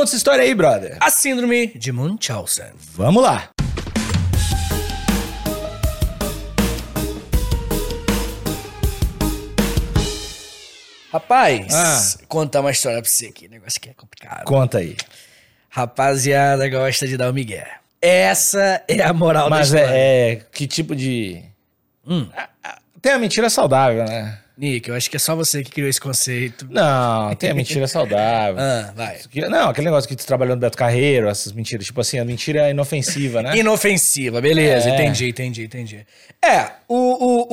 Conta essa história aí, brother. A síndrome de Munchausen. Vamos lá. Rapaz, Ah. contar uma história pra você aqui. Negócio que é complicado. Conta aí. Rapaziada gosta de dar o migué. Essa é a moral Mas da história. é, é. Que tipo de. Hum. Ah, ah, Tem a mentira saudável, né? Nick, eu acho que é só você que criou esse conceito. Não, tem a mentira saudável. Ah, vai. Não, aquele negócio que tu trabalhou no Beto Carreiro, essas mentiras. Tipo assim, a mentira inofensiva, né? Inofensiva, beleza, É. entendi, entendi, entendi. É, o, o,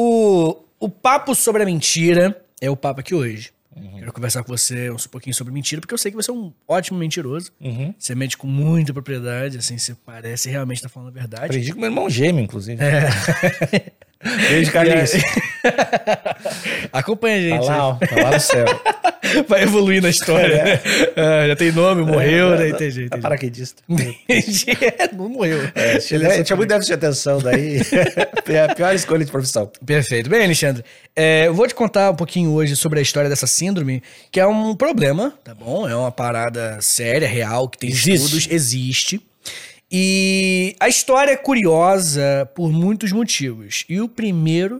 o, o papo sobre a mentira é o papo aqui hoje. Uhum. Quero conversar com você um pouquinho sobre mentira, porque eu sei que você é um ótimo mentiroso. Uhum. Você mente com muita propriedade, assim, você parece realmente estar falando a verdade. Aprendi com meu irmão gêmeo, inclusive. É. Beijo, Carlinhos. Acompanha a Tá gente. lá, ó, tá lá no céu. Vai evoluir na história. É, já tem nome, morreu, né? Entendi, É entendi. paraquedista. Entendi. É, Não morreu. É, tinha, tinha muito déficit de atenção, daí é a pior escolha de profissão. Perfeito. Bem, Alexandre, é, eu vou te contar um pouquinho hoje sobre a história dessa síndrome, que é um problema, tá bom? É uma parada séria, real, que tem Existe. estudos, existe. E a história é curiosa por muitos motivos. E o primeiro,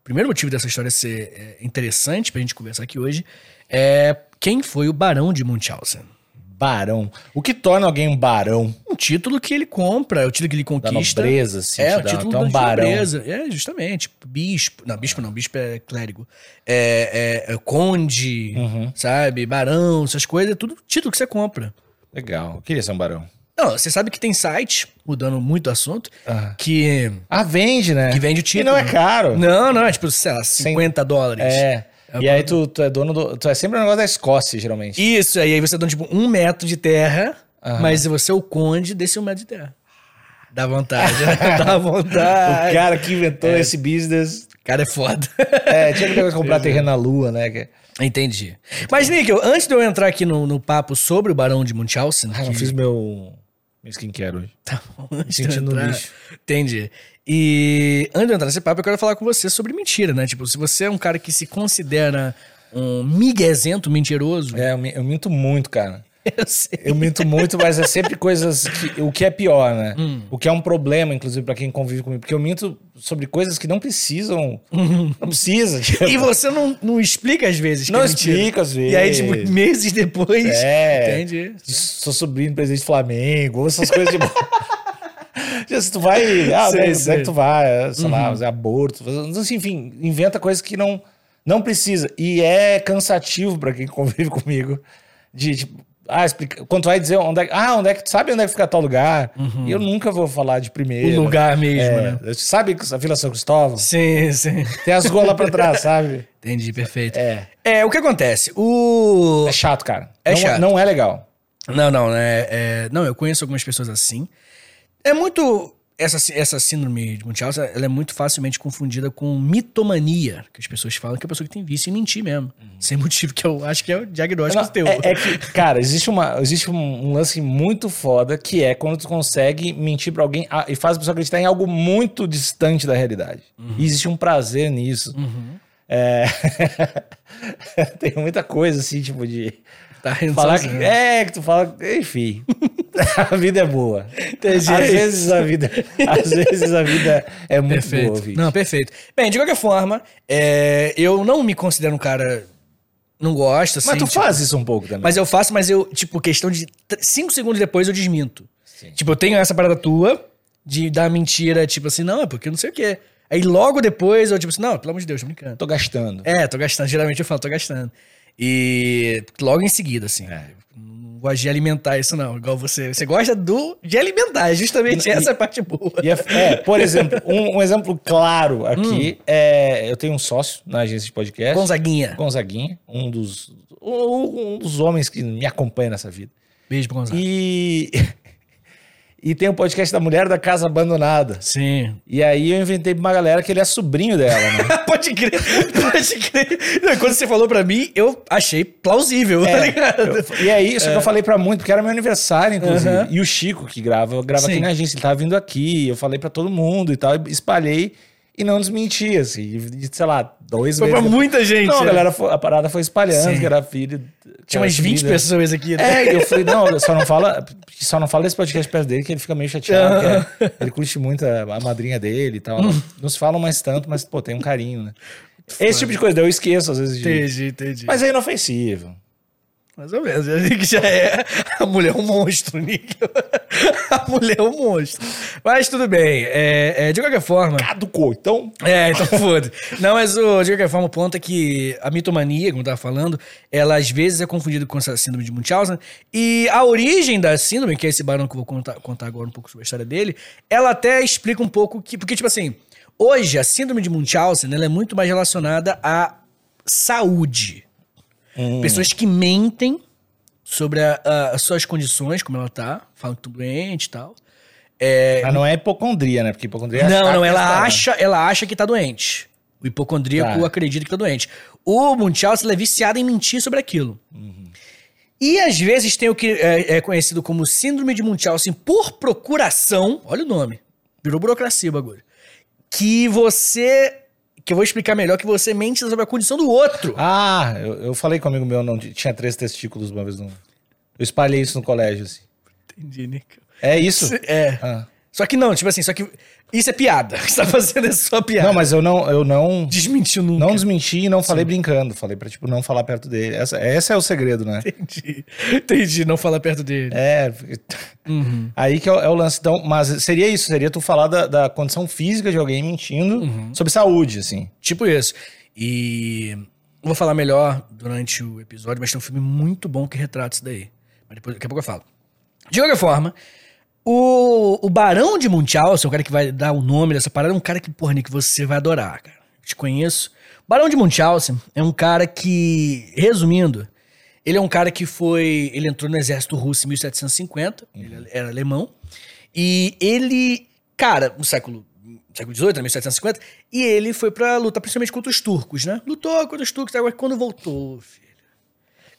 o primeiro motivo dessa história ser é, interessante pra gente conversar aqui hoje é quem foi o Barão de Munchausen. Barão. O que torna alguém um barão Um título que ele compra, é o título que ele da conquista. nobreza, assim, É, o título tu é um da barão. nobreza. É, justamente. Bispo. Não, bispo não. Bispo é clérigo. É, é- é conde, Uhum. sabe? Barão, essas coisas. É tudo título que você compra. Legal. Eu queria ser um barão. Não, você sabe que tem site, mudando muito o assunto, Ah. que, Ah, vende, né? que vende o E título. não é caro. Não, não. É tipo, sei lá, 50 dólares. É. É e aí tu, tu é dono do. Tu é sempre um negócio da Escócia, geralmente. Isso, aí você dá tipo um metro de terra, mas você é o conde desse um metro de terra. Dá vontade, né? Dá vontade. O cara que inventou esse business. O cara é foda. É, tinha que ter que comprar terreno na lua, né? Entendi. Mas, Níquel, antes de eu entrar aqui no, no papo sobre o Barão de Munchausen... Ah, não que- fiz meu. Meu skincare hoje. Tá bom, sentindo entrar- lixo. Entendi. E antes de entrar nesse papo, eu quero falar com você sobre mentira, né? Tipo, se você é um cara que se considera um miguezento mentiroso... É, eu minto muito, cara. Eu sei. Eu minto muito, mas é sempre coisas que. O que é pior, né? Hum. O que é um problema, inclusive, pra quem convive comigo. Porque eu minto sobre coisas que não precisam. Não precisa. tipo. E você não, não explica às vezes Não é mentira. explica às vezes. E aí, tipo, meses depois... É. Entendi. Sou sobrinho do presidente do Flamengo, essas coisas de. Já, Se tu vai. Ah, Sei, onde é que- onde é sei. Uhum. que tu vai? Sei lá, fazer aborto. assim, enfim, inventa coisas que não, não precisa. E é cansativo pra quem convive comigo. De, tipo, ah, explica. Quando tu vai dizer onde é que. Ah, onde é que tu sabe onde é que fica tal lugar? E eu nunca vou falar de primeiro. Uhum. O lugar mesmo, É, né? Sabe a Vila São Cristóvão? Sim, sim. Tem as lá pra trás, sabe? Entendi, perfeito. É. É, o que acontece? O... É chato, cara. É não, chato. Não é legal. Não, não, né? é- não, eu conheço algumas pessoas assim. É muito. Essa, essa síndrome de Munchausen, ela é muito facilmente confundida com mitomania, que as pessoas falam que é a pessoa que tem vício em mentir mesmo. Sem motivo, que eu acho que é o diagnóstico Não, teu. é, é que, cara, existe, uma, existe um, lance muito foda que é quando tu consegue mentir pra alguém ah, e faz a pessoa acreditar em algo muito distante da realidade. E existe um prazer nisso. É... Tem muita coisa assim, tipo, de. Tá Falar que. É, que tu fala. Enfim. a vida é boa. Entendi. Às vezes a vida. Às vezes a vida é muito Perfeito. boa, Vitor. Não, perfeito. Bem, de qualquer forma, é, eu não me considero um cara. Não gosto, assim. Mas tu tipo, faz isso um pouco também. Mas eu faço, mas eu, tipo, questão de cinco segundos depois eu desminto. Sim. Tipo, eu tenho essa parada tua de dar mentira, tipo assim, não, é porque eu não sei o quê. Aí logo depois eu, tipo assim, não, pelo amor de Deus, tô brincando. Tô gastando. É, tô gastando. Geralmente eu falo, tô gastando. E logo em seguida, assim. É. Não gosto de alimentar isso, não. Igual você. Você gosta do de alimentar. Justamente E- essa é a parte boa. É, é, por exemplo, um, um exemplo claro aqui é. Eu tenho um sócio na agência de podcast. Gonzaguinha. Gonzaguinha, um dos, um um dos homens que me acompanha nessa vida. Beijo pro Gonzaga. E, e tem o podcast da Mulher da Casa Abandonada. Sim. E aí eu inventei pra uma galera que ele é sobrinho dela, né? pode crer, pode crer. Não, quando você falou pra mim, eu achei plausível, tá É, ligado? eu- e aí, só que eu falei pra muito, porque era meu aniversário, inclusive. Aham. E o Chico, que grava, grava Sim. aqui na agência, ele tava vindo aqui, eu falei pra todo mundo e tal, e espalhei. E não desmentia, assim. E, sei lá, dois Foi meses. pra muita gente. Não, a, né? galera, foi- a parada foi espalhando, Sim. que era filho. Tinha umas 20 filha. pessoas aqui, né? É, eu falei, não, só não fala, só não fala desse podcast perto dele, que ele fica meio chateado. porque ele curte muito a, a madrinha dele e tal. Não, não se falam mais tanto, mas, pô, tem um carinho, né? Esse tipo de coisa, eu esqueço às vezes de. Entendi, entendi. Mas é inofensivo. Mais ou menos. Eu digo que já é. A mulher é um monstro, Nick. A mulher é um monstro. Mas tudo bem. É, é, de qualquer forma. Caducou, então. É, então foda. Não, mas o, de qualquer forma, o ponto é que a mitomania, como eu tava falando, ela às vezes é confundida com essa síndrome de Munchausen. E a origem da síndrome, que é esse barão que eu vou contar, contar agora um pouco sobre a história dele, ela até explica um pouco que. Porque, tipo assim, hoje a síndrome de Munchausen ela é muito mais relacionada à saúde. Pessoas que mentem sobre a- a- as suas condições, como ela tá, falam que estão doente e tal. É, Mas não é hipocondria, né? Porque hipocondria é não, não, ela acha, ela acha que tá doente. O hipocondríaco Tá. acredita que tá doente. O Munchausen ele é viciado em mentir sobre aquilo. E às vezes tem o que é, é conhecido como síndrome de Munchausen por procuração. Olha o nome. Virou burocracia o bagulho. Que você. Que eu vou explicar melhor que você mente sobre a condição do outro. Ah, eu, eu falei com um amigo meu, não tinha três testículos uma vez. No... Eu espalhei isso no colégio, assim. Entendi, Nico. É isso? É. Ah. Só que não, tipo assim, só que. Isso é piada. O que você tá fazendo é só piada. Não, mas eu não, eu não, Desmentiu nunca. não desmenti e não falei brincando. Falei pra, tipo, não falar perto dele. Essa, esse é o segredo, né? Entendi. Entendi, não falar perto dele. É. Uhum. Aí que é o, é o lance. Então, mas seria isso, seria tu falar da, da condição física de alguém mentindo Uhum. sobre saúde, assim. Tipo isso. E vou falar melhor durante o episódio, mas tem um filme muito bom que retrata isso daí. Mas depois, daqui a pouco eu falo. De qualquer forma, o, o Barão de Munchausen, o cara que vai dar o nome dessa parada, é um cara que, porra, Nick, você vai adorar, cara. Eu te conheço. Barão de Munchausen é um cara que, resumindo, ele é um cara que foi. Ele entrou no exército russo em 1750, ele era alemão. E ele, cara, no século, século XVIII, né, 1750, e ele foi pra lutar principalmente contra os turcos, né? Lutou contra os turcos, agora quando voltou, filho.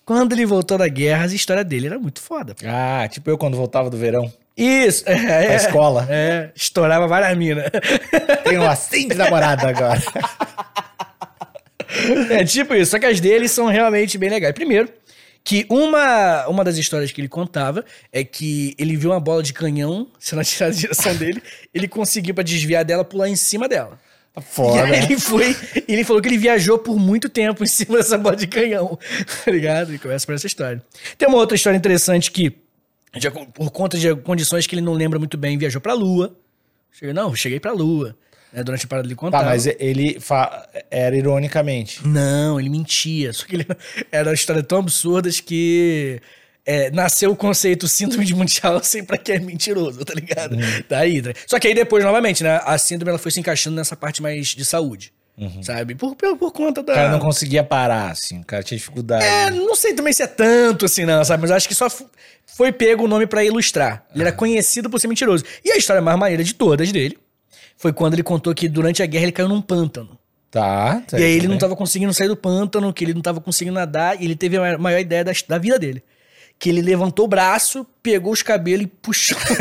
Quando ele voltou da guerra, a história dele era muito foda. pô. Ah, tipo eu quando voltava do verão. Isso, é, é, escola. É, estourava várias minas. Tenho uma cinco namorada agora. É tipo isso, só que as dele são realmente bem legais. Primeiro, que uma, uma das histórias que ele contava é que ele viu uma bola de canhão sendo atirada na direção dele, ele conseguiu pra desviar dela pular em cima dela. E Foda. ele foi, ele falou que ele viajou por muito tempo em cima dessa bola de canhão, tá ligado? E começa por essa história. Tem uma outra história interessante que, já por conta de condições que ele não lembra muito bem, viajou pra Lua. Cheguei, não, cheguei pra Lua. né, durante a parada ele contava. Tá, mas ele fa- era ironicamente. Não, ele mentia. Só que ele era uma história tão absurdas que é, nasceu o conceito síndrome de Munchausen pra quem é mentiroso, tá ligado? Daí, tá- Só que aí depois, novamente, né? A síndrome ela foi se encaixando nessa parte mais de saúde. Sabe? Por, por, por conta da. O cara não conseguia parar, assim. O cara tinha dificuldade. É, não sei também se é tanto assim, não, sabe? Mas acho que só foi pego o nome pra ilustrar. Ele era conhecido por ser mentiroso. E a história mais maneira de todas dele foi quando ele contou que durante a guerra ele caiu num pântano. Tá. tá E aí ele não tava conseguindo sair do pântano, que ele não tava conseguindo nadar, e ele teve a maior- maior ideia da, da vida dele. Que ele levantou o braço, pegou os cabelos e puxou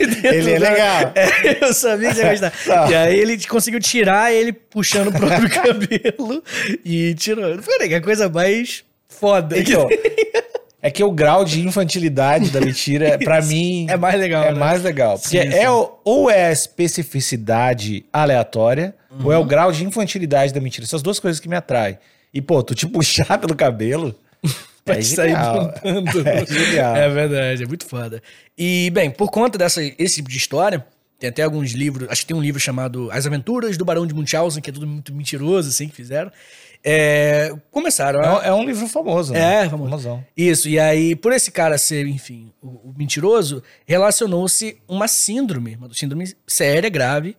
ele de Ele é da- legal. É, eu sabia que você ia gostar. Tá. E aí ele conseguiu tirar ele puxando o próprio cabelo e tirou. Foi a coisa mais foda. Então, é que o grau de infantilidade da mentira, pra mim, É mais legal, é né? mais legal. Porque Sim, é sim. o- ou é a especificidade aleatória, ou é Uhum. o grau de infantilidade da mentira. Essas duas coisas que me atraem. E, pô, tu te puxar pelo cabelo. Pra é sair genial. do pântano. É genial. É verdade, é muito foda. E, bem, por conta dessa, esse tipo de história, tem até alguns livros, acho que tem um livro chamado As Aventuras do Barão de Munchausen, que é tudo muito mentiroso, assim, que fizeram. É, começaram É, a... um- é um livro famoso, né? É, famoso. Famosão. Isso, e aí, por esse cara ser, enfim, o, o mentiroso, relacionou-se uma síndrome, uma síndrome séria, grave,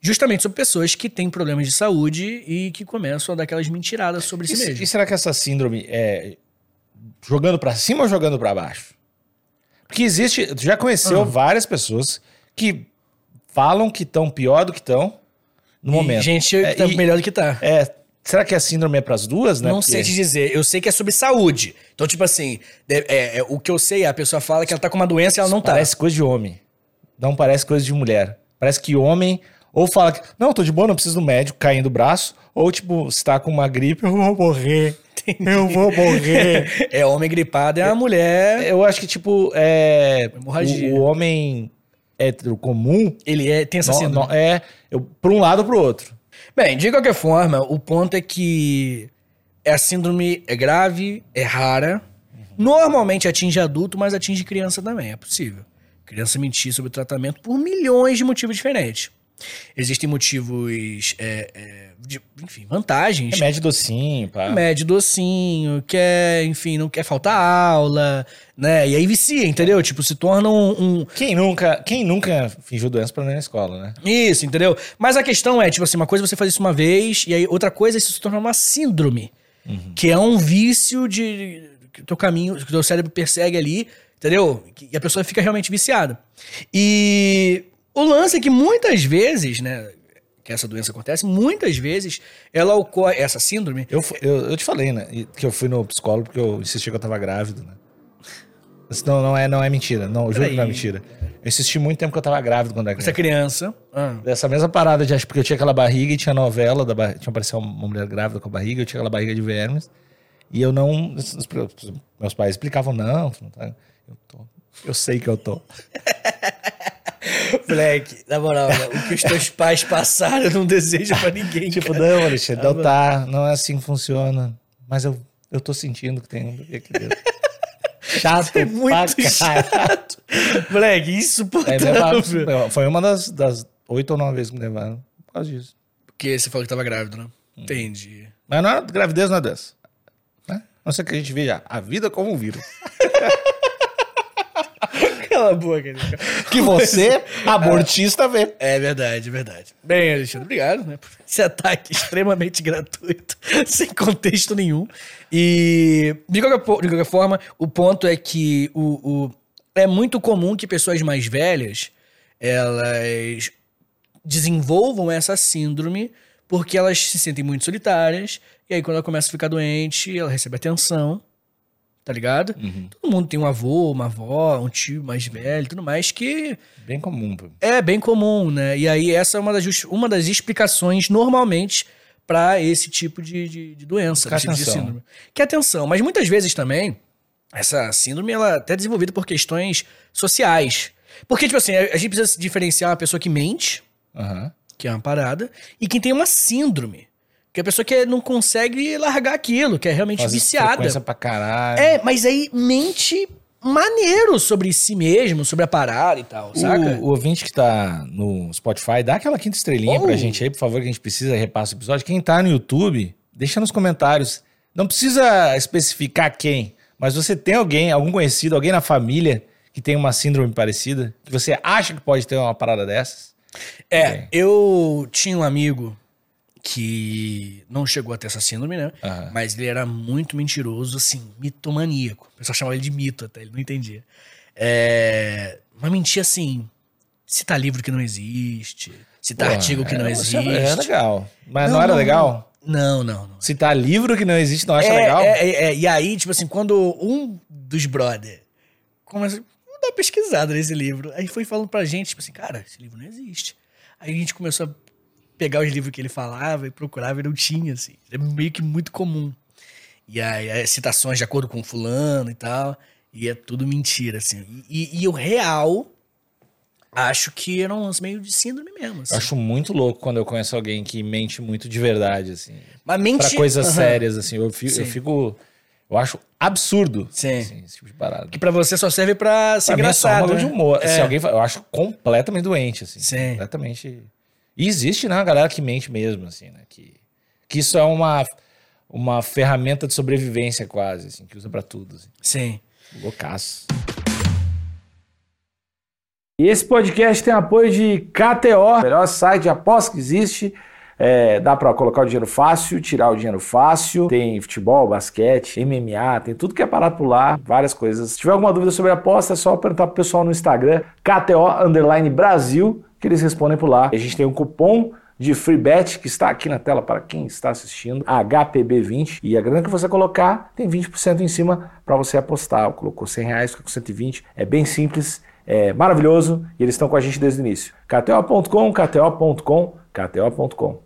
justamente sobre pessoas que têm problemas de saúde e que começam a dar aquelas mentiradas sobre si E, se- mesmo. e será que essa síndrome é jogando pra cima ou jogando pra baixo? Porque existe, tu já conheceu Ah. várias pessoas que falam que estão pior do que estão no E momento. gente É, tá e- melhor do que tá. É, será que a síndrome é pras duas, né? Não Porque- sei te dizer, eu sei que é sobre saúde. Então, tipo assim, é- é, o que eu sei é a pessoa fala que ela tá com uma doença e ela não tá. Parece coisa de homem. Não parece coisa de mulher. Parece que homem, Ou fala que, não, tô de boa, não preciso do médico, caindo o braço. Ou, tipo, se tá com uma gripe, eu vou morrer. Eu vou morrer. É homem gripado, é uma mulher. eu acho que, tipo, é. Hemorragia. O, o homem hétero comum. Ele é, tem essa no- síndrome. no- é, eu, pra um lado ou pro outro. Bem, de qualquer forma, o ponto é que a síndrome é grave, é rara. Normalmente atinge adulto, mas atinge criança também, é possível. Criança mentir sobre o tratamento por milhões de motivos diferentes. Existem motivos, é, é, de, enfim, vantagens. Remédio docinho, pá. Mede docinho, quer, enfim, não quer faltar aula, né? E aí vicia, entendeu? Tipo, se torna um- um, Quem nunca, quem nunca fingiu doença pra não ir na escola, né? Isso, entendeu? Mas a questão é, tipo assim, uma coisa é você fazer isso uma vez, e aí outra coisa é isso se tornar uma síndrome. Que é um vício de. que o teu caminho, que o teu cérebro persegue ali, entendeu? E a pessoa fica realmente viciada. E o lance é que muitas vezes, né? Que essa doença acontece, muitas vezes ela ocorre, essa síndrome. Eu, eu, eu te falei, né? Que eu fui no psicólogo porque eu insisti que eu tava grávido, né? Não, não, é, não é mentira. Não, eu juro que não é mentira. Eu insisti muito tempo que eu tava grávido quando era Essa criança. criança. ah, Dessa mesma parada de acho porque eu tinha aquela barriga e tinha novela, da bar... tinha aparecido uma mulher grávida com a barriga, eu tinha aquela barriga de vermes. E eu não. Meus pais explicavam, não, não tá. Eu tô. Eu sei que eu tô. Moleque, na moral, né, o que os teus pais passaram eu não desejo pra ninguém. Tipo, cara. não, Alexandre, não tá, não é assim que funciona. Mas eu, eu tô sentindo que tem um bebê aqui dentro. Chato, é muito chato. Moleque, Aí insuportável. levaram- foi uma das, das oito ou nove vezes que me levaram por causa disso. Porque você falou que tava grávido, né? Entendi. Mas não é, gravidez não é doença. Né? Não sei que a gente veja a vida como um vírus. Cala a boca? Que você, abortista, vê. É verdade, é verdade. Bem, Alexandre, obrigado, né? Por esse ataque extremamente gratuito, sem contexto nenhum. E, de qualquer, de qualquer forma, o ponto é que o, o- é muito comum que pessoas mais velhas, elas desenvolvam essa síndrome porque elas se sentem muito solitárias, e aí quando ela começa a ficar doente, ela recebe atenção, tá ligado? Todo mundo tem um avô, uma avó, um tio mais velho, tudo mais, que Bem comum. pô. é bem comum, né? E aí essa é uma das, uma das explicações normalmente para esse tipo de, de, de doença, Que tipo de síndrome. Que é atenção, mas muitas vezes também essa síndrome ela é até desenvolvida por questões sociais. Porque tipo assim, a gente precisa diferenciar uma pessoa que mente, Aham. que é uma parada, e quem tem uma síndrome, que é a pessoa que não consegue largar aquilo, que é realmente Faz viciada. pra caralho. É, mas aí mente maneiro sobre si mesmo, sobre a parada e tal, saca? O, o ouvinte que tá no Spotify, dá aquela quinta estrelinha Oh. pra gente aí, por favor, que a gente precisa repassa o episódio. Quem tá no YouTube, deixa nos comentários. Não precisa especificar quem, mas você tem alguém, algum conhecido, alguém na família que tem uma síndrome parecida, que você acha que pode ter uma parada dessas? É, eu tinha um amigo que não chegou a ter essa síndrome, né? Aham. Mas ele era muito mentiroso, assim, mitomaníaco. O pessoal chamava ele de mito até, ele não entendia. É, mas mentia assim, citar livro que não existe, citar Pô, artigo que não é, existe. É legal. Mas não, era legal? Não, não, não. Citar livro que não existe, não acha é, legal? É, é, é. E aí, tipo assim, quando um dos brother começa a dar uma pesquisada nesse livro, aí foi falando pra gente, tipo assim, cara, esse livro não existe. Aí a gente começou a pegar os livros que ele falava e procurava e não tinha, assim. É meio que muito comum. E aí, as citações de acordo com fulano e tal, e é tudo mentira, assim. E, e, e o real, acho que era um lance meio de síndrome mesmo, assim. Eu acho muito louco quando eu conheço alguém que mente muito de verdade, assim. Mas mente... Pra coisas Aham. sérias, assim. Eu fico, eu fico. Eu acho absurdo. Sim. assim, esse tipo de parada. Que pra você só serve pra ser Pra mim é só um engraçado, bagulho né? de humor. Se É. alguém, fa- eu acho completamente doente, assim. Sim. Completamente. E existe, né, a galera que mente mesmo, assim, né? Que, que isso é uma, uma ferramenta de sobrevivência quase, assim, que usa pra tudo. Assim. Sim. Loucaço. E esse podcast tem apoio de KTO, melhor site de aposta que existe. É, dá pra colocar o dinheiro fácil, tirar o dinheiro fácil. Tem futebol, basquete, MMA, tem tudo que é parado por lá, várias coisas. Se tiver alguma dúvida sobre aposta, é só perguntar pro pessoal no Instagram, KTO Underline Brasil, que eles respondem por lá. A gente tem um cupom de free bet que está aqui na tela para quem está assistindo, HPB20. E a grana que você colocar tem 20% em cima para você apostar. Colocou 100 reais, fica com 120. É bem simples, é maravilhoso e eles estão com a gente desde o início. KTO.com, KTO.com, KTO.com.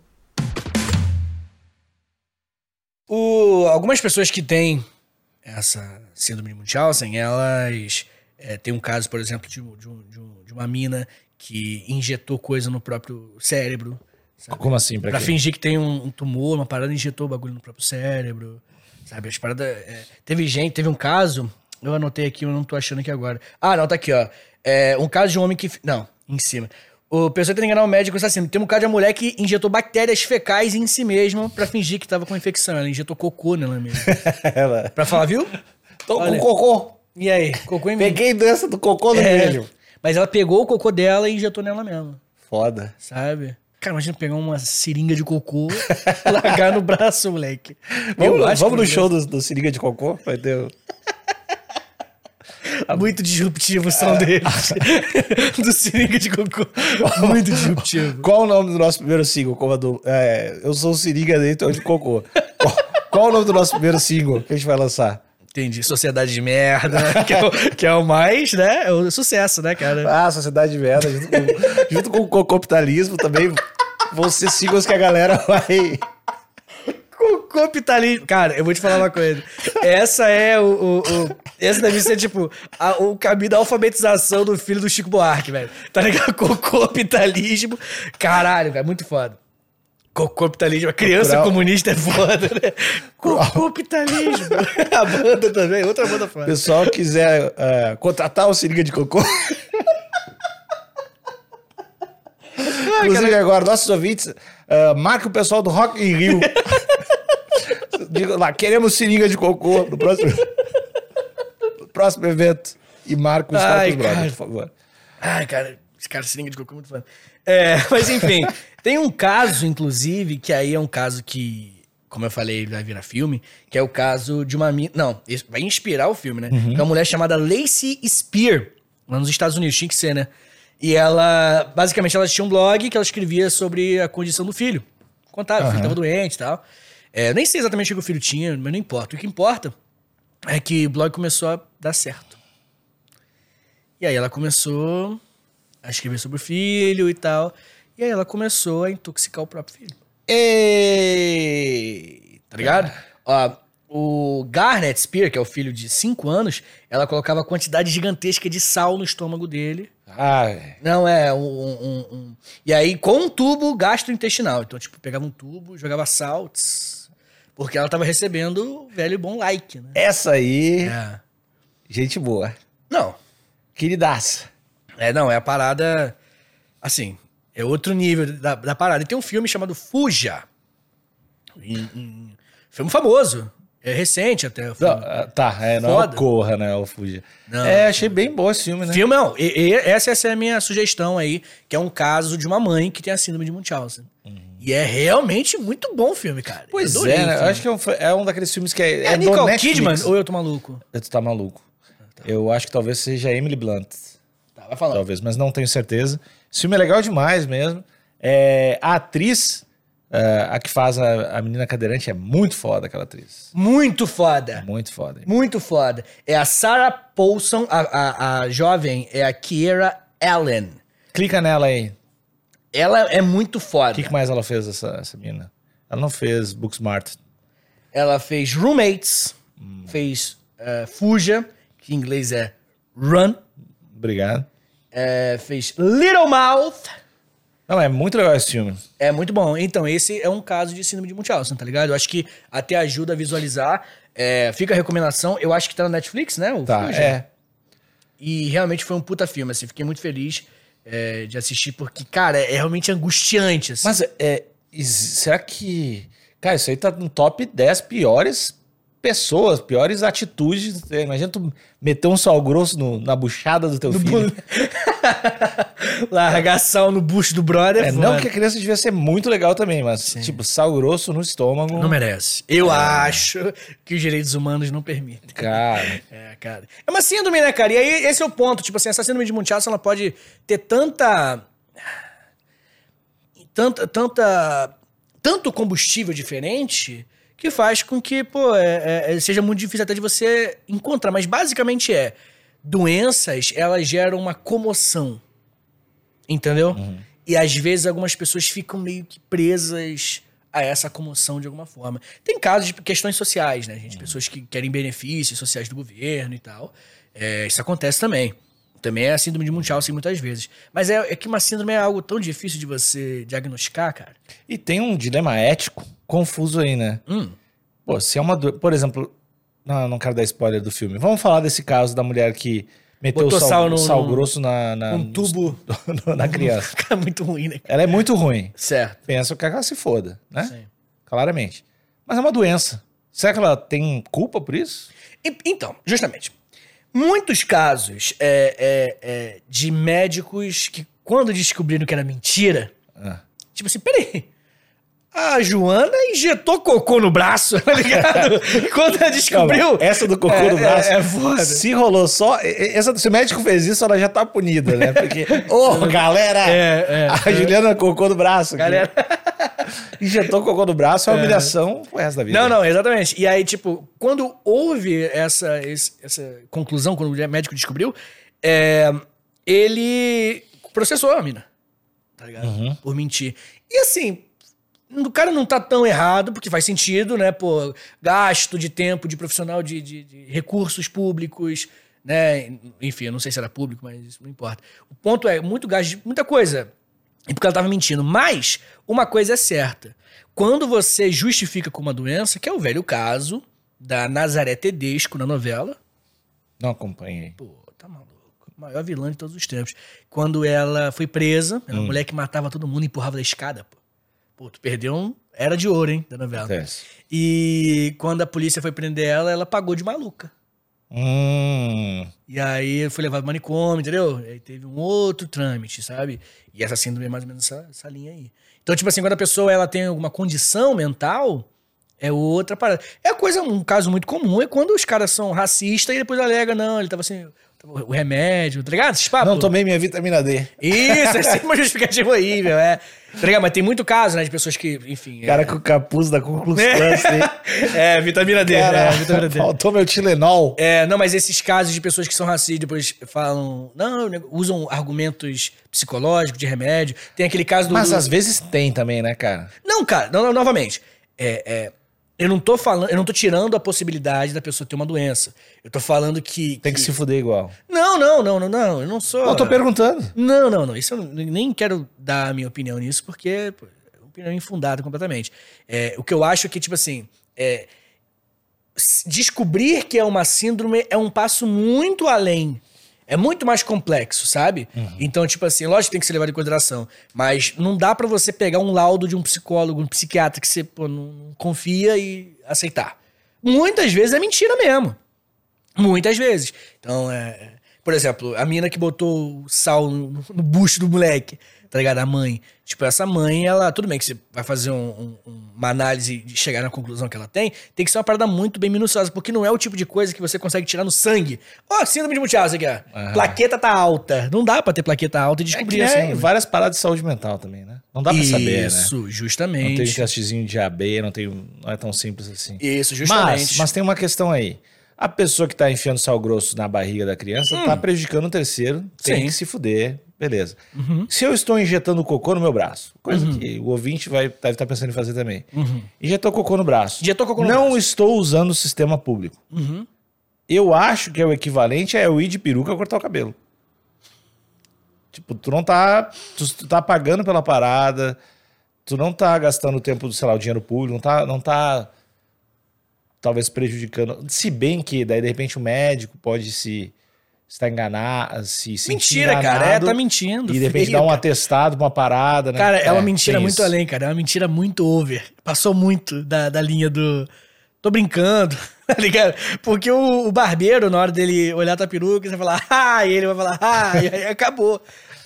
O, algumas pessoas que têm essa síndrome de Munchausen, elas é, têm um caso, por exemplo, de, de, de, uma mina que injetou coisa no próprio cérebro. Sabe? Como assim? Pra, pra fingir que tem um, um, tumor, uma parada, injetou o bagulho no próprio cérebro. Sabe, as paradas... É, teve gente, teve um caso, eu anotei aqui, eu não tô achando aqui agora. Ah, não, tá aqui, ó. É, um caso de um homem que... Não, em cima. O pessoal tenta enganar o médico assim. Tem um caso de uma mulher que injetou bactérias fecais em si mesma pra fingir que tava com infecção. Ela injetou cocô nela mesmo. ela... Pra falar, viu? Tô Olha. com cocô. E aí? Cocô em mim. Peguei doença do cocô no é, milho. Mas ela pegou o cocô dela e injetou nela mesmo. Foda. Sabe? Cara, imagina pegar uma seringa de cocô e largar no braço, moleque. Vamos, vamos no show do, do seringa de cocô? Vai ter... Muito disruptivo são é. deles. do seringa de cocô. Muito disruptivo. Qual o nome do nosso primeiro single? Como do, é, eu sou o seringa dentro de cocô. Qual, qual, o nome do nosso primeiro single que a gente vai lançar? Entendi. Sociedade de merda, que é, o, que é o mais, né? É o sucesso, né, cara? Ah, Sociedade de merda, junto com, junto com o cocopitalismo também vão ser singles que a galera vai capitalismo. Cara, eu vou te falar uma coisa. Essa é o. o, o essa deve ser, tipo, a, o caminho da alfabetização do filho do Chico Buarque, velho. Tá ligado? Cocopitalismo. Caralho, velho, muito foda. Cocopitalismo. A criança Cultural. comunista é foda, né? Cocopitalismo. a banda também, outra banda foda. Pessoal quiser uh, contratar o Seringa de Cocô. Inclusive, agora, nossos ouvintes, uh, marca o pessoal do Rock in Rio. Diga lá, queremos seringa de cocô no próximo, no próximo evento. E marca os Ai, Brothers, por favor. Ai, cara, esse cara seringa de cocô é muito fã. É, mas enfim, tem um caso, inclusive, que aí é um caso que, como eu falei, vai virar filme, que é o caso de uma. Não, vai inspirar o filme, né? Uhum. É uma mulher chamada Lacey Spear, lá nos Estados Unidos, tinha que ser, né? E ela, basicamente, ela tinha um blog que ela escrevia sobre a condição do filho. Contava, uhum. o filho tava doente e tal. É, nem sei exatamente o que o filho tinha, mas não importa. O que importa é que o blog começou a dar certo. E aí ela começou a escrever sobre o filho e tal. E aí ela começou a intoxicar o próprio filho. E... Tá ligado? Ó, o Garnet Spear, que é o filho de 5 anos, ela colocava quantidade gigantesca de sal no estômago dele. Ah, é. Não, é um, um, um, E aí, com um tubo gastrointestinal. Então, tipo, pegava um tubo, jogava sal, tss, porque ela tava recebendo o velho e bom like, né? Essa aí. É. Gente boa. Não. Queridaça. É, não, é a parada. Assim, é outro nível da, da parada. E tem um filme chamado Fuja. Em, em, filme famoso. É recente até. Não, ah, tá, é, não é o Corra, né? O Fuja. Não, é, achei bem bom esse filme, né? Filme, não. E, e, essa, essa é a minha sugestão aí, que é um caso de uma mãe que tem a síndrome de Munchausen. Uhum. E é realmente muito bom o filme, cara. Pois é, né? Eu acho que é um, é um, daqueles filmes que é. É, é Nicole Kidman ou eu tô maluco? Eu tô tá maluco. Ah, tá. Eu acho que talvez seja Emily Blunt. Tá, vai falar. Talvez, mas não tenho certeza. Esse filme é legal demais mesmo. É, a atriz, uh, a que faz a, a, menina cadeirante, é muito foda aquela atriz. Muito foda. Muito foda. Muito foda. É a Sarah Paulson, a, a, a jovem é a Kiera Allen. Clica nela aí. Ela é muito foda. O que, que, mais ela fez, essa, essa mina? Ela não fez Booksmart. Ela fez Roommates, hum. fez uh, Fuja, que em inglês é Run. Obrigado. Uh, fez Little Mouth. Não, é muito legal esse filme. É muito bom. Então, esse é um caso de síndrome de Munchausen, tá ligado? Eu acho que até ajuda a visualizar. É, fica a recomendação. Eu acho que tá na Netflix, né? O tá, Fuja. é. E realmente foi um puta filme, assim. Fiquei muito feliz é, de assistir, porque, cara, é realmente angustiante. Assim. Mas é, será que. Cara, isso aí tá no top 10 piores pessoas, piores atitudes. Imagina tu meter um sal grosso no, na buchada do teu no filho. Bu... Largar sal no bucho do brother. É, não que a criança devia ser muito legal também, mas, Sim. tipo, sal grosso no estômago. Não merece. Eu é. acho que os direitos humanos não permitem. Cara. É, cara. É uma síndrome, né, cara? E aí, esse é o ponto. Tipo assim, essa síndrome de Munchausen, ela pode ter tanta. Tanta. tanta tanto combustível diferente que faz com que, pô, é, é, é, seja muito difícil até de você encontrar. Mas basicamente é doenças, elas geram uma comoção. Entendeu? Uhum. E às vezes algumas pessoas ficam meio que presas a essa comoção de alguma forma. Tem casos de questões sociais, né, gente? Pessoas que querem benefícios sociais do governo e tal. É, isso acontece também. Também é a síndrome de Munchausen muitas vezes. Mas é, é que uma síndrome é algo tão difícil de você diagnosticar, cara. E tem um dilema ético confuso aí, né? Hum. Pô, se é uma. do- Por exemplo, não, não quero dar spoiler do filme. Vamos falar desse caso da mulher que meteu Botou sal, sal no- sal no- grosso na, na, Um tubo. na criança. Fica muito ruim, né? Ela é muito ruim. Certo. Pensa que ela se foda, né? Sim. Claramente. Mas é uma doença. Será que ela tem culpa por isso? Então, justamente. Muitos casos é, é, é, de médicos que, quando descobriram que era mentira, Ah. tipo assim, peraí. A Joana injetou cocô no braço, tá ligado? Quando ela descobriu. Calma, essa do cocô É, no braço. é- é foda. Se rolou só. Essa, se o médico fez isso, ela já tá punida, né? Porque. Ô, galera! É, é, a Juliana cocô no braço. Galera. Injetou cocô no braço, é uma humilhação pro resto da vida. Não, não, exatamente. E aí, tipo, quando houve essa, essa conclusão, quando o médico descobriu, é, ele processou a mina. Tá ligado? Uhum. Por mentir. E assim, o cara não tá tão errado, porque faz sentido, né? Pô, gasto de tempo de profissional de, de- de recursos públicos, né? Enfim, eu não sei se era público, mas isso não importa. O ponto é muito gasto de muita coisa. E porque ela tava mentindo. Mas uma coisa é certa. Quando você justifica com uma doença, que é o velho caso da Nazaré Tedesco na novela, Não acompanhei. Pô, tá maluco. Maior vilã de todos os tempos. Quando ela foi presa, era uma mulher que matava todo mundo e empurrava da escada, pô. Pô, tu perdeu um. Era de ouro, hein, da novela. Acontece. E quando a polícia foi prender ela, ela pagou de maluca. Hum. E aí foi levado ao manicômio, entendeu? Aí teve um outro trâmite, sabe? E essa síndrome é mais ou menos essa, essa linha aí. Então, tipo assim, quando a pessoa ela tem alguma condição mental, é outra parada. É coisa, um caso muito comum, é quando os caras são racistas e depois alega, não, ele tava sem o remédio, tá ligado? Esses papos? Não tomei minha vitamina D. Isso, é sempre uma justificativa horrível, é. Tá ligado? Mas tem muito caso, né, de pessoas que, enfim... é- Cara com o capuz da Klan, assim. É, vitamina D, Cara, é, vitamina D. faltou meu Tilenol. É, não, mas esses casos de pessoas que são racistas depois falam, não, né, usam argumentos psicológicos de remédio. Tem aquele caso do. Mas do- às vezes tem também, né, cara? Não, cara, não, não, novamente. É, é, eu não tô falando, eu não tô tirando a possibilidade da pessoa ter uma doença. Eu tô falando que. Tem que se fuder igual. Não, não, não, não, não. Eu não sou. Não, eu tô perguntando. Não, não, não. Isso eu nem quero dar a minha opinião nisso, porque é uma opinião infundada completamente. É, o que eu acho é que, tipo assim, é, descobrir que é uma síndrome é um passo muito além. É muito mais complexo, sabe? Então, tipo assim, lógico que tem que ser levado em consideração. Mas não dá pra você pegar um laudo de um psicólogo, um psiquiatra que você pô, não, confia e aceitar. Muitas vezes é mentira mesmo. Muitas vezes. Então, é. Por exemplo, a mina que botou o sal no, no bucho do moleque, tá ligado? A mãe. Tipo, essa mãe, ela. Tudo bem que você vai fazer um- um- uma análise de chegar na conclusão que ela tem, tem que ser uma parada muito bem minuciosa, porque não é o tipo de coisa que você consegue tirar no sangue. Ó, síndrome de Munchausen aqui, ó. Aham. Plaqueta tá alta. Não dá pra ter plaqueta alta e É que descobrir nem assim. várias paradas de saúde mental também, né? Não dá pra saber, né? Isso, Não tem justamente. testezinho de AB, não, tem, não é tão simples assim. Isso, justamente. Mas, mas tem uma questão aí. A pessoa que tá enfiando sal grosso na barriga da criança tá prejudicando o terceiro, tem Hum. Sim. Uhum. que se fuder, beleza. Se eu estou injetando cocô no meu braço, coisa que o ouvinte vai, deve estar pensando em fazer também. Injetou cocô no braço. Injetou cocô no Não braço. estou usando o sistema público. Uhum. Eu acho que é o equivalente a eu ir de peruca cortar o cabelo. Tipo, tu não tá. Tu, tu tá pagando pela parada, tu não tá gastando tempo, sei lá, o dinheiro público, não tá. Não tá talvez prejudicando. Se bem que daí, de repente, o médico pode se estar enganar, se sentir Mentira, cara. É, enganado tá mentindo. E de repente dar um atestado pra uma parada, né? Cara, é uma mentira muito isso. além, cara. É uma mentira muito over. Passou muito da, da linha do. Tô brincando, tá ligado? Porque o, o barbeiro, na hora dele olhar tua peruca, você vai falar, ah, e ele vai falar, ah, e aí acabou.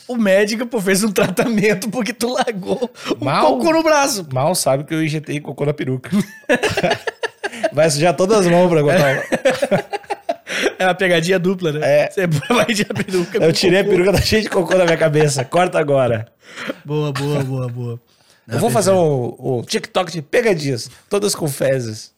O médico, pô, fez um tratamento porque tu largou um Mal- cocô no braço. Mal sabe que eu injetei cocô na peruca. Vai sujar todas as mãos pra botar. É uma pegadinha dupla, né? É. Você vai de a peruca. Eu tirei a cocô. peruca, tá cheia de cocô na minha cabeça. Corta agora. Boa, boa, boa, boa. Eu vou fazer um, um TikTok de pegadinhas, todas com fezes.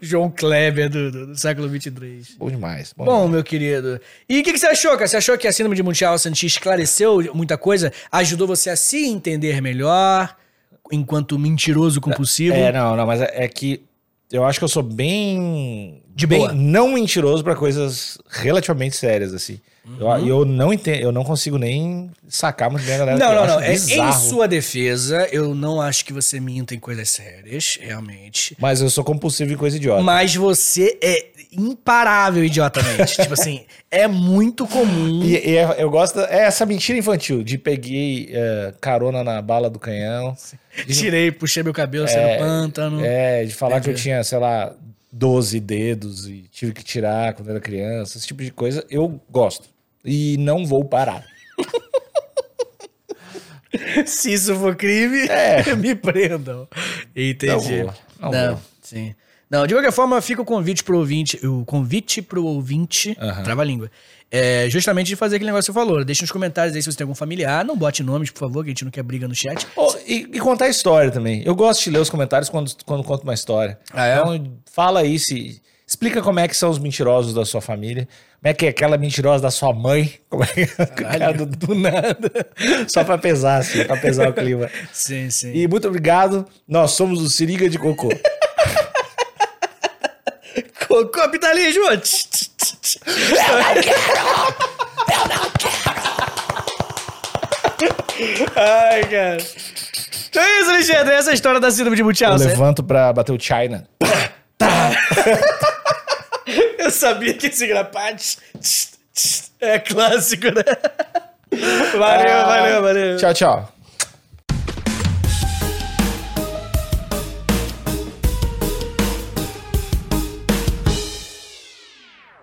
João Kleber do, do, do século 23. Bom demais. Bom, Bom, meu querido. E o que, que você achou, cara? Você achou que a síndrome de Munchausen te esclareceu muita coisa? Ajudou você a se entender melhor enquanto mentiroso compulsivo? É, não, não, mas é, é que eu acho que eu sou bem. De bem boa. não mentiroso pra coisas relativamente sérias, assim. Eu, eu não entendo, eu não consigo nem sacar muito bem a galera. Não, não, não. É, em sua defesa, eu não acho que você minta em coisas sérias, realmente. Mas eu sou compulsivo em coisa idiota. Mas você é imparável idiotamente. tipo assim, é muito comum. E, e é- eu gosto. É essa mentira infantil de peguei é, carona na bala do canhão. De, Tirei, puxei meu cabelo, saiu no pântano. é, de falar que eu Entendi. tinha, sei lá, 12 dedos e tive que tirar quando era criança. Esse tipo de coisa eu gosto. E não vou parar. Se isso for crime, me prendam. Entendi. Não vou, não Não, sim. Não, de qualquer forma, fica o convite pro ouvinte, o convite pro ouvinte, Aham. trava a língua, é justamente de fazer aquele negócio que você falou. Deixa nos comentários aí se você tem algum familiar, não bote nomes, por favor, que a gente não quer briga no chat. Oh, e, e contar história também. Eu gosto de ler os comentários quando, quando conto uma história. Ah, é? Então, fala aí se. Explica como é que são os mentirosos da sua família. Como é que é aquela mentirosa da sua mãe. Como é que é cara do, do nada. Só pra pesar, assim, pra pesar o clima. Sim, sim. E muito obrigado. Nós somos o Seringa de Cocô. Co- Capitalismo! Eu não quero! Eu não quero! Ai, cara. Então é isso, Alexandre. Essa é a história da síndrome de Eu Munchausen. levanto pra bater o China. Eu sabia que esse grapate é clássico, né? Valeu, valeu, valeu. Tchau, tchau.